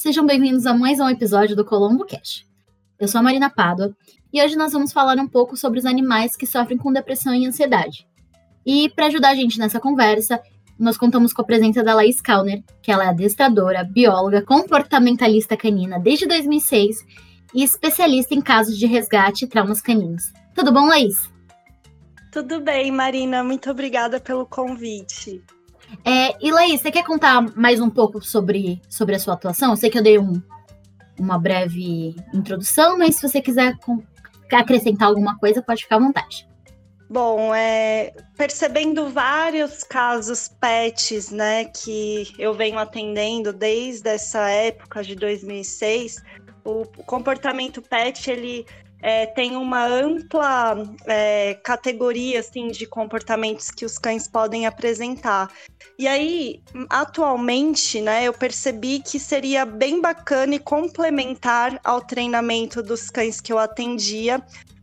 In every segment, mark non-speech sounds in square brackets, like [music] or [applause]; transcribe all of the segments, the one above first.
Sejam bem-vindos a mais um episódio do Colombo Cash. Eu sou a Marina Pádua e hoje nós vamos falar um pouco sobre os animais que sofrem com depressão e ansiedade. E para ajudar a gente nessa conversa, nós contamos com a presença da Laís Kauner, que ela é adestradora, bióloga, comportamentalista canina desde 2006 e especialista em casos de resgate e traumas caninos. Tudo bom, Laís? Tudo bem, Marina. Muito obrigada pelo convite. É, e Laís, você quer contar mais um pouco sobre, sobre a sua atuação? Eu sei que eu dei um, uma breve introdução, mas se você quiser acrescentar alguma coisa, pode ficar à vontade. Bom, é, percebendo vários casos PETs, né, que eu venho atendendo desde essa época de 2006, o comportamento PET ele é, tem uma ampla é, categoria assim, de comportamentos que os cães podem apresentar. E aí, atualmente, né, eu percebi que seria bem bacana e complementar ao treinamento dos cães que eu atendia,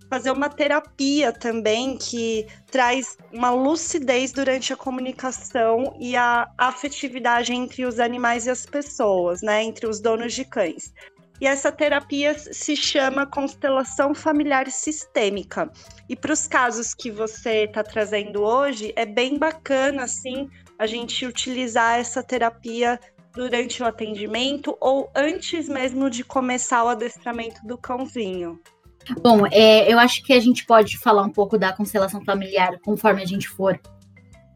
fazer uma terapia também que traz uma lucidez durante a comunicação e a afetividade entre os animais e as pessoas, né, entre os donos de cães. E essa terapia se chama constelação familiar sistêmica. E para os casos que você está trazendo hoje, é bem bacana assim a gente utilizar essa terapia durante o atendimento ou antes mesmo de começar o adestramento do cãozinho. Bom, é, eu acho que a gente pode falar um pouco da constelação familiar conforme a gente for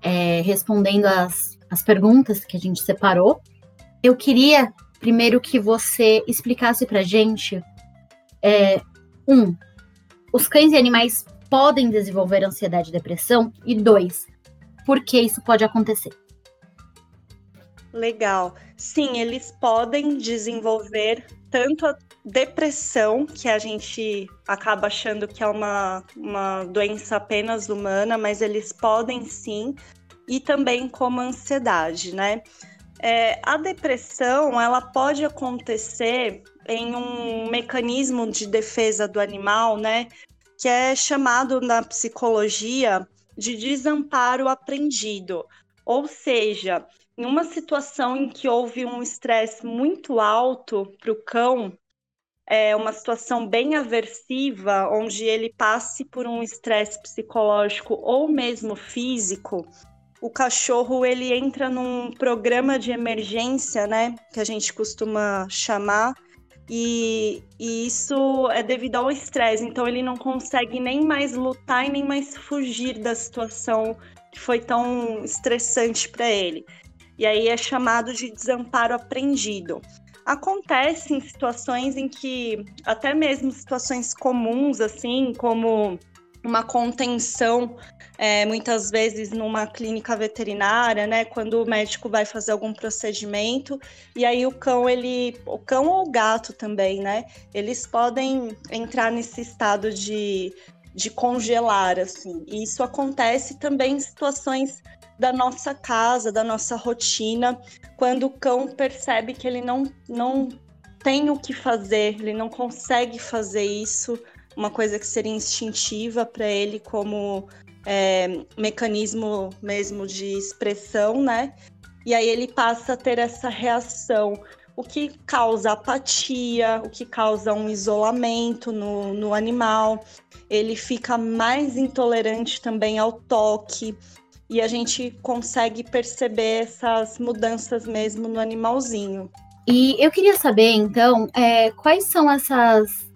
é, respondendo as, as perguntas que a gente separou. Eu queria primeiro que você explicasse pra gente é, um, os cães e animais podem desenvolver ansiedade e depressão e dois, por que isso pode acontecer? Legal. Sim, eles podem desenvolver tanto a depressão, que a gente acaba achando que é uma, uma doença apenas humana, mas eles podem sim, e também como ansiedade, né? É, a depressão ela pode acontecer em um mecanismo de defesa do animal, né? Que é chamado na psicologia de desamparo aprendido. Ou seja, em uma situação em que houve um estresse muito alto para o cão, é uma situação bem aversiva, onde ele passe por um estresse psicológico ou mesmo físico, o cachorro ele entra num programa de emergência, né, que a gente costuma chamar, e, e isso é devido ao estresse. Então ele não consegue nem mais lutar e nem mais fugir da situação que foi tão estressante para ele. E aí é chamado de desamparo aprendido. Acontece em situações em que até mesmo situações comuns assim, como uma contenção é, muitas vezes numa clínica veterinária, né, quando o médico vai fazer algum procedimento, e aí o cão, ele, o cão ou o gato também, né, eles podem entrar nesse estado de, de congelar, assim, e isso acontece também em situações da nossa casa, da nossa rotina, quando o cão percebe que ele não, não tem o que fazer, ele não consegue fazer isso, uma coisa que seria instintiva para ele como é, mecanismo mesmo de expressão, né? E aí ele passa a ter essa reação, o que causa apatia, o que causa um isolamento no, no animal. Ele fica mais intolerante também ao toque, e a gente consegue perceber essas mudanças mesmo no animalzinho. E eu queria saber, então, é, quais são essas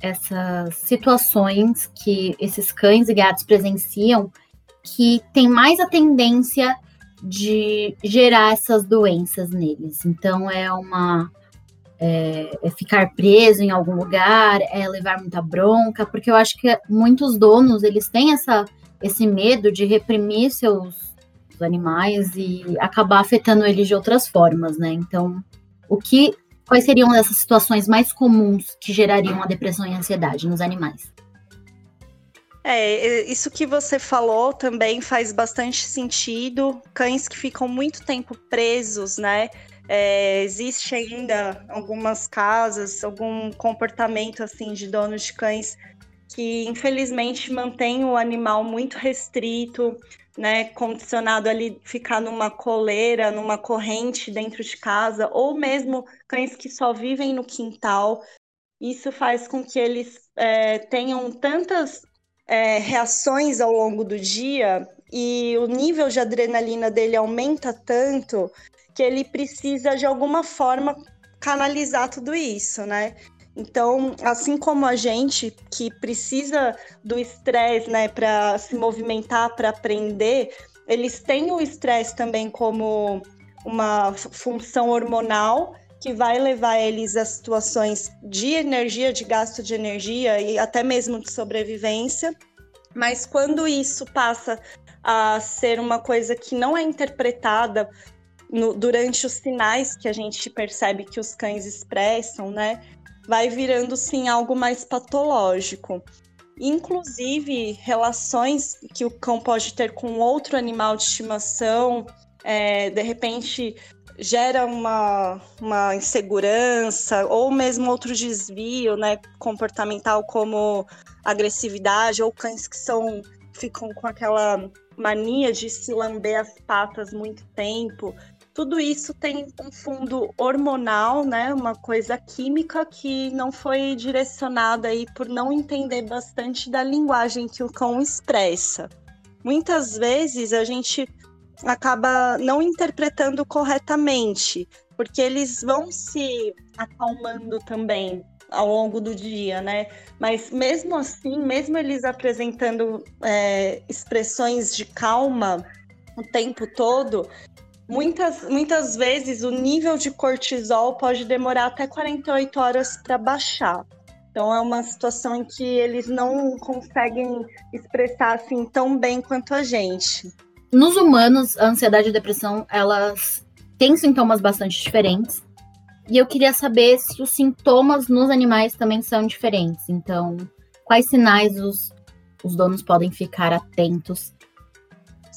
essas situações que esses cães e gatos presenciam que tem mais a tendência de gerar essas doenças neles. Então é uma é, é, ficar preso em algum lugar, é levar muita bronca, porque eu acho que muitos donos eles têm essa, esse medo de reprimir seus animais e acabar afetando eles de outras formas, né? Então, o que Quais seriam essas situações mais comuns que gerariam a depressão e a ansiedade nos animais? É, isso que você falou também faz bastante sentido. Cães que ficam muito tempo presos, né? É, existe ainda algumas casas, algum comportamento assim de donos de cães que infelizmente mantém o animal muito restrito, né, condicionado ali ficar numa coleira, numa corrente dentro de casa, ou mesmo cães que só vivem no quintal. Isso faz com que eles é, tenham tantas é, reações ao longo do dia e o nível de adrenalina dele aumenta tanto que ele precisa de alguma forma canalizar tudo isso, né? Então, assim como a gente que precisa do estresse, né, para se movimentar, para aprender, eles têm o estresse também como uma função hormonal que vai levar eles a situações de energia, de gasto de energia e até mesmo de sobrevivência. Mas quando isso passa a ser uma coisa que não é interpretada no, durante os sinais que a gente percebe que os cães expressam, né? Vai virando sim algo mais patológico. Inclusive, relações que o cão pode ter com outro animal de estimação, é, de repente gera uma, uma insegurança ou mesmo outro desvio né, comportamental como agressividade ou cães que são ficam com aquela mania de se lamber as patas muito tempo. Tudo isso tem um fundo hormonal, né? Uma coisa química que não foi direcionada aí por não entender bastante da linguagem que o cão expressa. Muitas vezes a gente acaba não interpretando corretamente, porque eles vão se acalmando também ao longo do dia, né? Mas mesmo assim, mesmo eles apresentando é, expressões de calma o tempo todo, muitas, muitas vezes o nível de cortisol pode demorar até 48 horas para baixar. Então é uma situação em que eles não conseguem expressar assim tão bem quanto a gente. Nos humanos, a ansiedade e a depressão, elas têm sintomas bastante diferentes. E eu queria saber se os sintomas nos animais também são diferentes. Então, quais sinais os, os donos podem ficar atentos?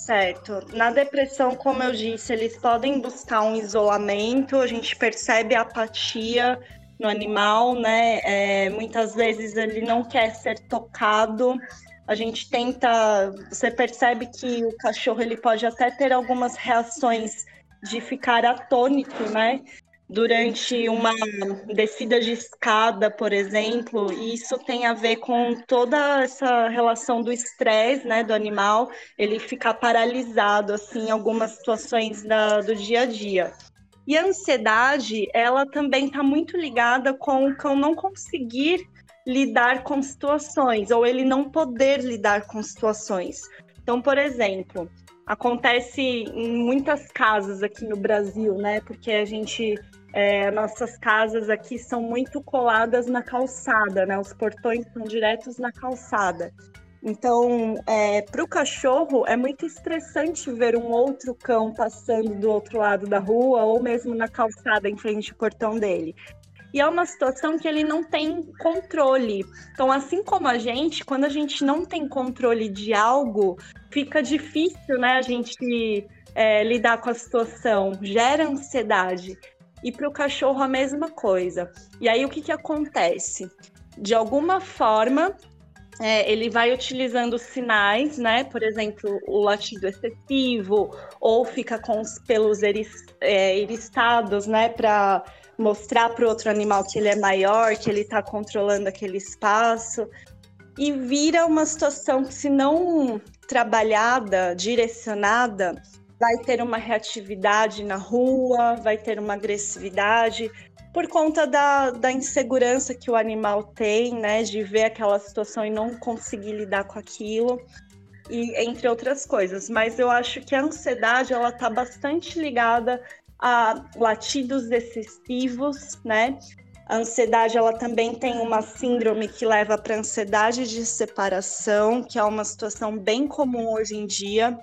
Certo. Na depressão, como eu disse, eles podem buscar um isolamento, a gente percebe a apatia no animal, né? É, muitas vezes ele não quer ser tocado. A gente tenta, você percebe que o cachorro ele pode até ter algumas reações de ficar atônito, né? Durante uma descida de escada, por exemplo, e isso tem a ver com toda essa relação do estresse, né, do animal, ele ficar paralisado, assim, em algumas situações da, do dia a dia. E a ansiedade, ela também está muito ligada com o cão não conseguir lidar com situações, ou ele não poder lidar com situações. Então, por exemplo, acontece em muitas casas aqui no Brasil, né? Porque a gente é, nossas casas aqui são muito coladas na calçada, né? Os portões são diretos na calçada. Então, é, para o cachorro, é muito estressante ver um outro cão passando do outro lado da rua ou mesmo na calçada em frente ao portão dele. E é uma situação que ele não tem controle. Então, assim como a gente, quando a gente não tem controle de algo, fica difícil, né, a gente é, lidar com a situação, gera ansiedade. E para o cachorro a mesma coisa. E aí o que, que acontece? De alguma forma, é, ele vai utilizando sinais, né? Por exemplo, o latido excessivo, ou fica com os pelos eris, é, eristados, né? Para mostrar para o outro animal que ele é maior, que ele está controlando aquele espaço. E vira uma situação que, se não trabalhada, direcionada, vai ter uma reatividade na rua, vai ter uma agressividade, por conta da, da insegurança que o animal tem, né, de ver aquela situação e não conseguir lidar com aquilo, e entre outras coisas. Mas eu acho que a ansiedade ela está bastante ligada a latidos excessivos, né? A ansiedade ela também tem uma síndrome que leva para ansiedade de separação, que é uma situação bem comum hoje em dia,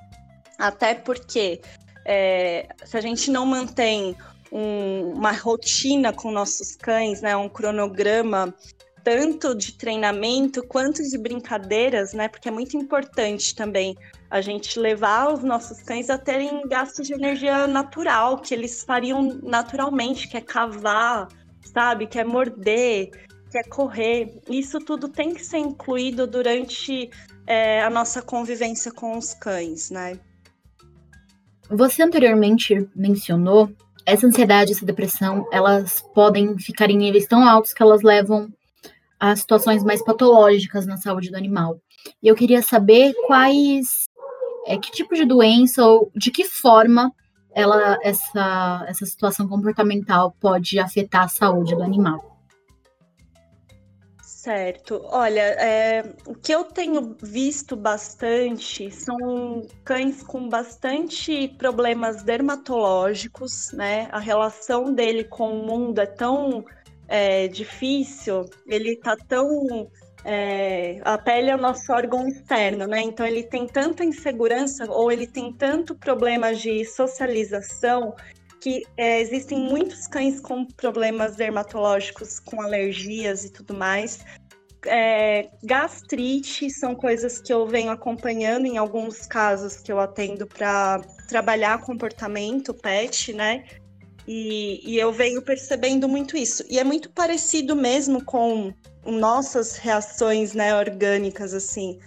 até porque é, se a gente não mantém um, uma rotina com nossos cães, né, um cronograma tanto de treinamento quanto de brincadeiras, né? Porque é muito importante também a gente levar os nossos cães a terem gastos de energia natural, que eles fariam naturalmente, que é cavar, sabe? Que é morder. quer correr. Isso tudo tem que ser incluído durante é, a nossa convivência com os cães, né? Você anteriormente mencionou essa ansiedade, essa depressão, elas podem ficar em níveis tão altos que elas levam a situações mais patológicas na saúde do animal. E eu queria saber quais, é, que tipo de doença ou de que forma ela, essa, essa situação comportamental pode afetar a saúde do animal. Certo. Olha, é, o que eu tenho visto bastante são cães com bastante problemas dermatológicos, né? A relação dele com o mundo é tão é, difícil, ele tá tão. É, a pele é o nosso órgão externo, né? Então ele tem tanta insegurança ou ele tem tanto problema de socialização que é, existem muitos cães com problemas dermatológicos, com alergias e tudo mais. É, gastrite são coisas que eu venho acompanhando em alguns casos que eu atendo para trabalhar comportamento pet, né? E, e, eu venho percebendo muito isso. E é muito parecido mesmo com nossas reações né, orgânicas, assim.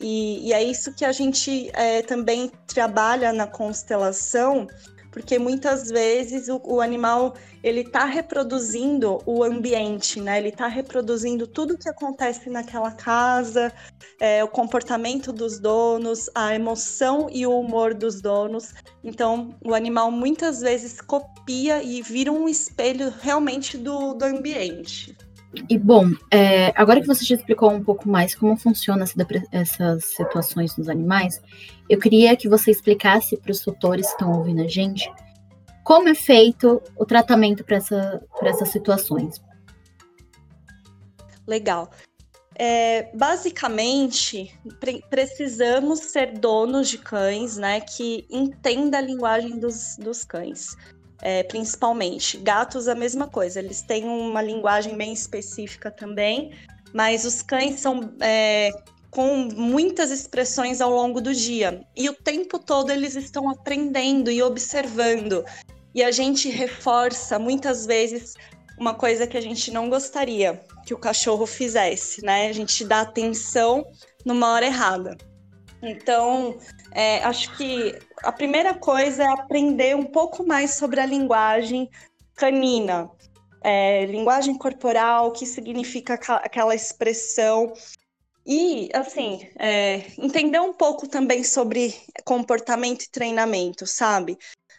E, e é isso que a gente é, também trabalha na constelação, porque muitas vezes o, o animal ele está reproduzindo o ambiente, né? Ele está reproduzindo tudo que acontece naquela casa, é, o comportamento dos donos, a emoção e o humor dos donos. Então, o animal muitas vezes copia e vira um espelho realmente do, do ambiente. E bom, é, agora que você já explicou um pouco mais como funciona essa, essas situações nos animais, eu queria que você explicasse para os tutores que estão ouvindo a gente como é feito o tratamento para essa, essas situações. Legal. É, basicamente, pre precisamos ser donos de cães, né, que entenda a linguagem dos, dos cães é, principalmente. Gatos, a mesma coisa, eles têm uma linguagem bem específica também, mas os cães são é, com muitas expressões ao longo do dia. E o tempo todo eles estão aprendendo e observando. E a gente reforça muitas vezes uma coisa que a gente não gostaria que o cachorro fizesse, né? A gente dá atenção numa hora errada. Então, é, acho que a primeira coisa é aprender um pouco mais sobre a linguagem canina, é, linguagem corporal, o que significa aquela expressão. E, assim, é, entender um pouco também sobre comportamento e treinamento, sabe?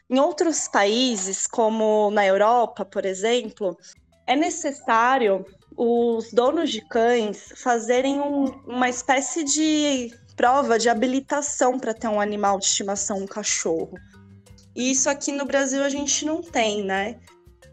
Em outros países, como na Europa, por exemplo, é necessário os donos de cães fazerem um, uma espécie de prova de habilitação para ter um animal de estimação, um cachorro. E isso aqui no Brasil a gente não tem, né?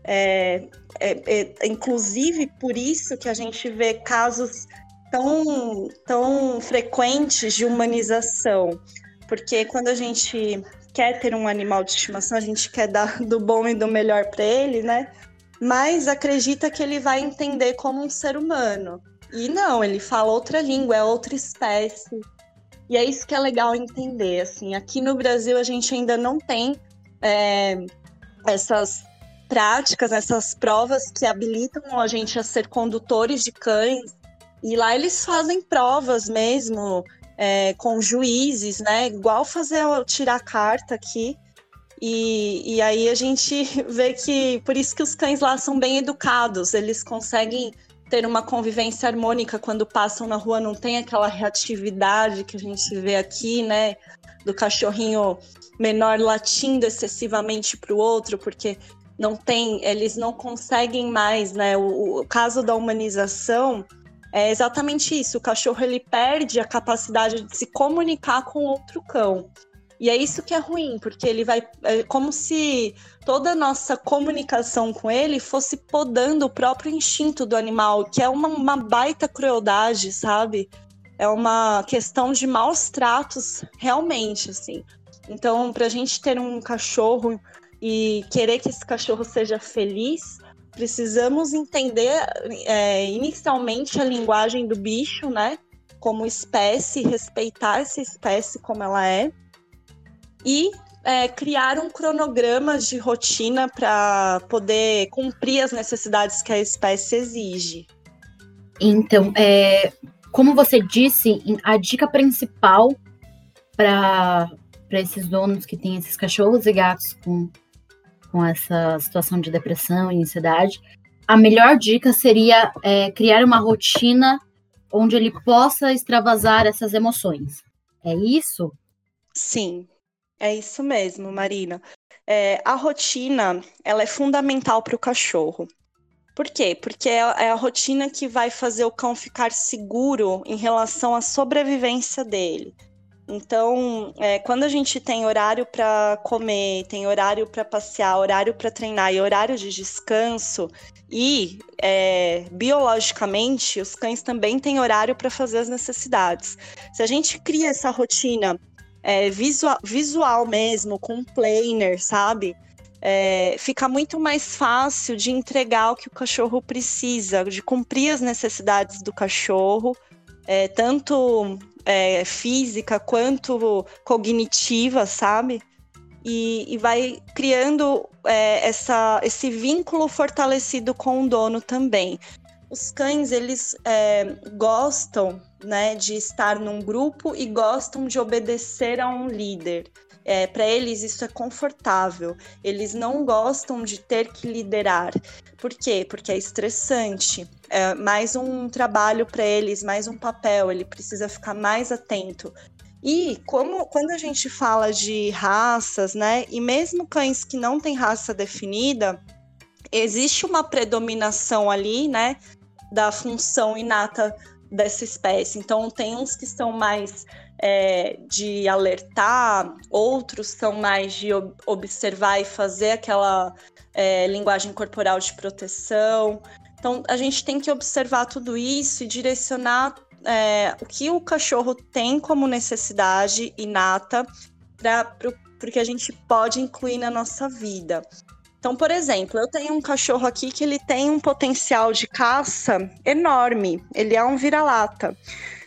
É, é, é, inclusive por isso que a gente vê casos tão, tão frequentes de humanização. Porque quando a gente quer ter um animal de estimação, a gente quer dar do bom e do melhor para ele, né? Mas acredita que ele vai entender como um ser humano. E não, ele fala outra língua, é outra espécie. E é isso que é legal entender. Assim, aqui no Brasil a gente ainda não tem é, essas práticas, essas provas que habilitam a gente a ser condutores de cães. E lá eles fazem provas mesmo é, com juízes, né? Igual fazer tirar carta aqui. E, e aí a gente [laughs] vê que por isso que os cães lá são bem educados, eles conseguem ter uma convivência harmônica quando passam na rua, não tem aquela reatividade que a gente vê aqui, né? Do cachorrinho menor latindo excessivamente para o outro, porque não tem, eles não conseguem mais, né? O, o, caso da humanização é exatamente isso. O cachorro ele perde a capacidade de se comunicar com outro cão. E é isso que é ruim, porque ele vai. É como se toda a nossa comunicação com ele fosse podando o próprio instinto do animal, que é uma, uma baita crueldade, sabe? É uma questão de maus tratos, realmente, assim. Então, para a gente ter um cachorro e querer que esse cachorro seja feliz, precisamos entender é, inicialmente a linguagem do bicho, né? Como espécie, respeitar essa espécie como ela é e é, criar um cronograma de rotina para poder cumprir as necessidades que a espécie exige. Então, é, como você disse, a dica principal para esses donos que têm esses cachorros e gatos com, com essa situação de depressão e ansiedade, a melhor dica seria é, criar uma rotina onde ele possa extravasar essas emoções. É isso? Sim, é isso mesmo, Marina. É, a rotina ela é fundamental para o cachorro. Por quê? Porque é, é a rotina que vai fazer o cão ficar seguro em relação à sobrevivência dele. Então, é, quando a gente tem horário para comer, tem horário para passear, horário para treinar e horário de descanso, e é, biologicamente, os cães também têm horário para fazer as necessidades. Se a gente cria essa rotina é, visual, visual mesmo, com planner, sabe? é, fica muito mais fácil de entregar o que o cachorro precisa, de cumprir as necessidades do cachorro, é, tanto é, física quanto cognitiva, sabe? E, e vai criando é, essa, esse vínculo fortalecido com o dono também. Os cães, eles é, gostam né, de estar num grupo e gostam de obedecer a um líder é, para eles isso é confortável. Eles não gostam de ter que liderar. Por quê? Porque é estressante. É mais um trabalho para eles, mais um papel. Ele precisa ficar mais atento. E como quando a gente fala de raças, né? E mesmo cães que não têm raça definida, existe uma predominação ali, né? Da função inata dessa espécie. Então tem uns que são mais é, de alertar, outros são mais de observar e fazer aquela é, linguagem corporal de proteção. Então, a gente tem que observar tudo isso e direcionar é, o que o cachorro tem como necessidade inata para o a gente pode incluir na nossa vida. Então, por exemplo, eu tenho um cachorro aqui que ele tem um potencial de caça enorme. Ele é um vira-lata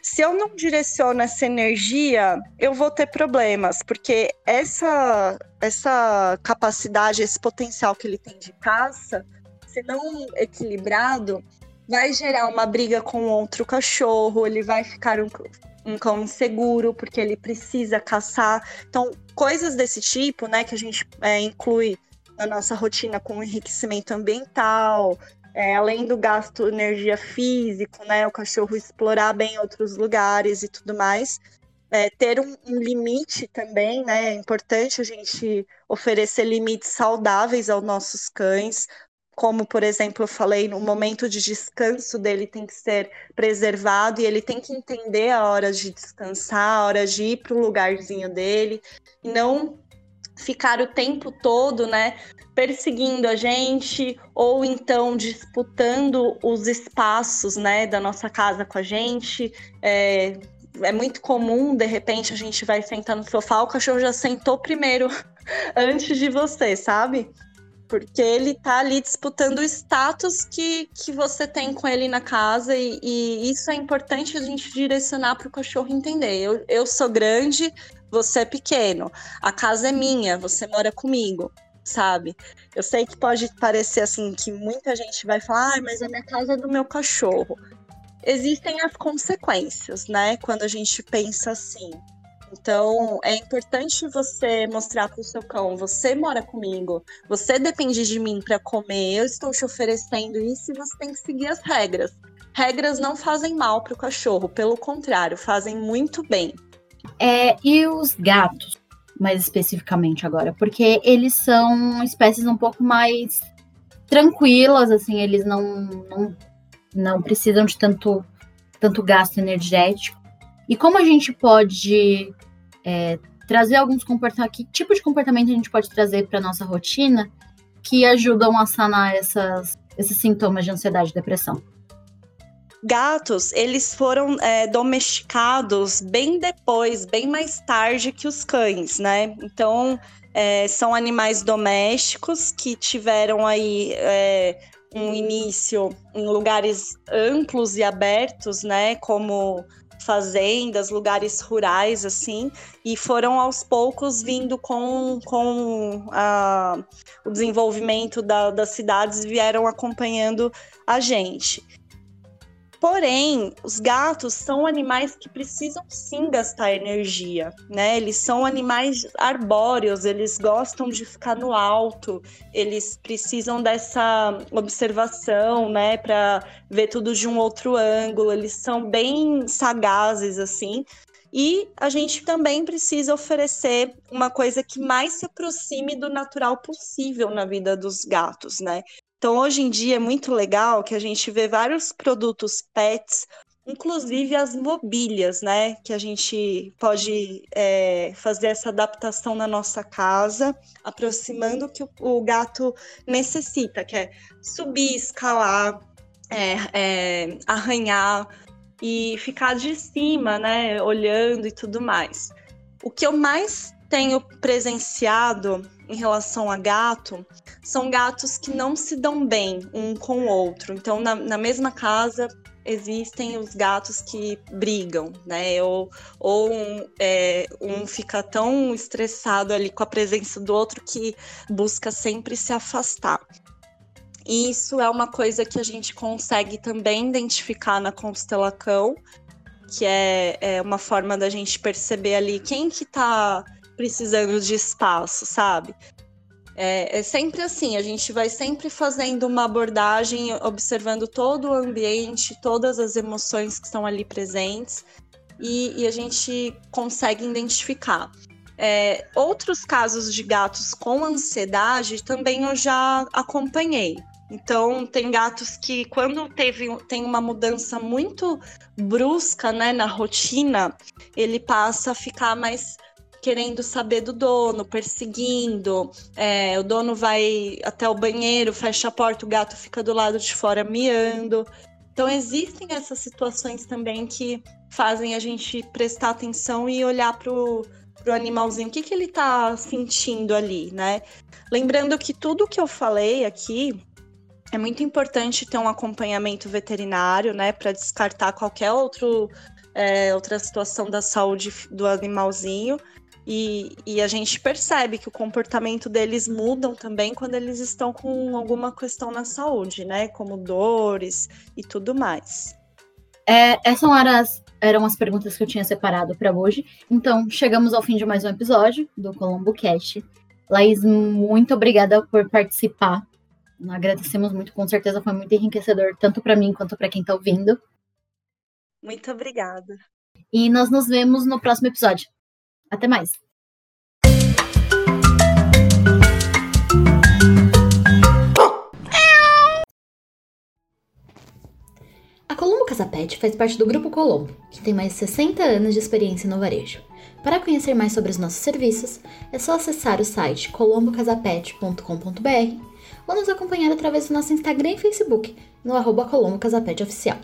se eu não direciono essa energia, eu vou ter problemas, porque essa, essa capacidade, esse potencial que ele tem de caça, se não equilibrado, vai gerar uma briga com outro cachorro, ele vai ficar um, um cão inseguro, porque ele precisa caçar. Então, coisas desse tipo, né, que a gente é, inclui na nossa rotina com enriquecimento ambiental, é, além do gasto energia físico, né, o cachorro explorar bem outros lugares e tudo mais, é, ter um, um, limite também, né, é importante a gente oferecer limites saudáveis aos nossos cães, como, por exemplo, eu falei, no momento de descanso dele tem que ser preservado e ele tem que entender a hora de descansar, a hora de ir para o lugarzinho dele, não ficar o tempo todo, né, perseguindo a gente ou então disputando os espaços, né, da nossa casa com a gente. É, é muito comum, de repente, a gente vai sentar no sofá, o cachorro já sentou primeiro [laughs] antes de você, sabe? Porque ele tá ali disputando o status que, que você tem com ele na casa, e, e isso é importante a gente direcionar para o cachorro entender. Eu, eu sou grande, você é pequeno. A casa é minha, você mora comigo sabe? Eu sei que pode parecer assim que muita gente vai falar, ah, mas a minha casa é do meu cachorro. Existem as consequências, né? Quando a gente pensa assim. Então, é importante você mostrar para o seu cão: você mora comigo, você depende de mim para comer, eu estou te oferecendo isso e você tem que seguir as regras. Regras não fazem mal para o cachorro, pelo contrário, fazem muito bem. É, e os gatos? mais especificamente agora, porque eles são espécies um pouco mais tranquilas, assim, eles não, não, não precisam de tanto, tanto gasto energético. E como a gente pode é, trazer alguns comportamentos, que tipo de comportamento a gente pode trazer para nossa rotina que ajudam a sanar essas, esses sintomas de ansiedade e depressão? Gatos, eles foram é, domesticados bem depois, bem mais tarde que os cães, né? Então, é, são animais domésticos que tiveram aí é, um início em lugares amplos e abertos, né? Como fazendas, lugares rurais, assim, e foram aos poucos vindo com, com a, o desenvolvimento da, das cidades, vieram acompanhando a gente. Porém, os gatos são animais que precisam sim gastar energia, né? Eles são animais arbóreos, eles gostam de ficar no alto, eles precisam dessa observação, né, para ver tudo de um outro ângulo. Eles são bem sagazes assim. E a gente também precisa oferecer uma coisa que mais se aproxime do natural possível na vida dos gatos, né? Então, hoje em dia é muito legal que a gente vê vários produtos pets, inclusive as mobílias, né? Que a gente pode é, fazer essa adaptação na nossa casa, aproximando o que o, gato necessita, que é subir, escalar, é, é, arranhar e ficar de cima, né? Olhando e tudo mais. O que eu mais tenho presenciado em relação a gato são gatos que não se dão bem um com o outro. Então, na, na mesma casa existem os gatos que brigam, né? Ou, ou um, é, um fica tão estressado ali com a presença do outro que busca sempre se afastar. E isso é uma coisa que a gente consegue também identificar na constelação, que é, é uma forma da gente perceber ali quem que tá precisando de espaço, sabe? É, é, sempre assim, a gente vai sempre fazendo uma abordagem, observando todo o ambiente, todas as emoções que estão ali presentes, e, e a gente consegue identificar. É, outros casos de gatos com ansiedade também eu já acompanhei. Então, tem gatos que, quando teve, tem uma mudança muito brusca né, na rotina, ele passa a ficar mais querendo saber do dono, perseguindo. É, o dono vai até o banheiro, fecha a porta, o gato fica do lado de fora miando. Então existem essas situações também que fazem a gente prestar atenção e olhar pro, pro animalzinho, o que, que ele tá sentindo ali, né? Lembrando que tudo que eu falei aqui é muito importante ter um acompanhamento veterinário, né, para descartar qualquer outro, é, outra situação da saúde do animalzinho. E, e, a gente percebe que o comportamento deles mudam também quando eles estão com alguma questão na saúde, né? Como dores e tudo mais. É, essas eram as, eram as perguntas que eu tinha separado para hoje. Então, chegamos ao fim de mais um episódio do Colombo Cast. Laís, muito obrigada por participar. Agradecemos muito, com certeza foi muito enriquecedor, tanto para mim quanto para quem está ouvindo. Muito obrigada. E nós nos vemos no próximo episódio. Até mais! A Colombo Casa Pet faz parte do Grupo Colombo, que tem mais de 60 anos de experiência no varejo. Para conhecer mais sobre os nossos serviços, é só acessar o site colombocasapet.com.br ou nos acompanhar através do nosso Instagram e Facebook, no arroba Colombo Casapet Oficial.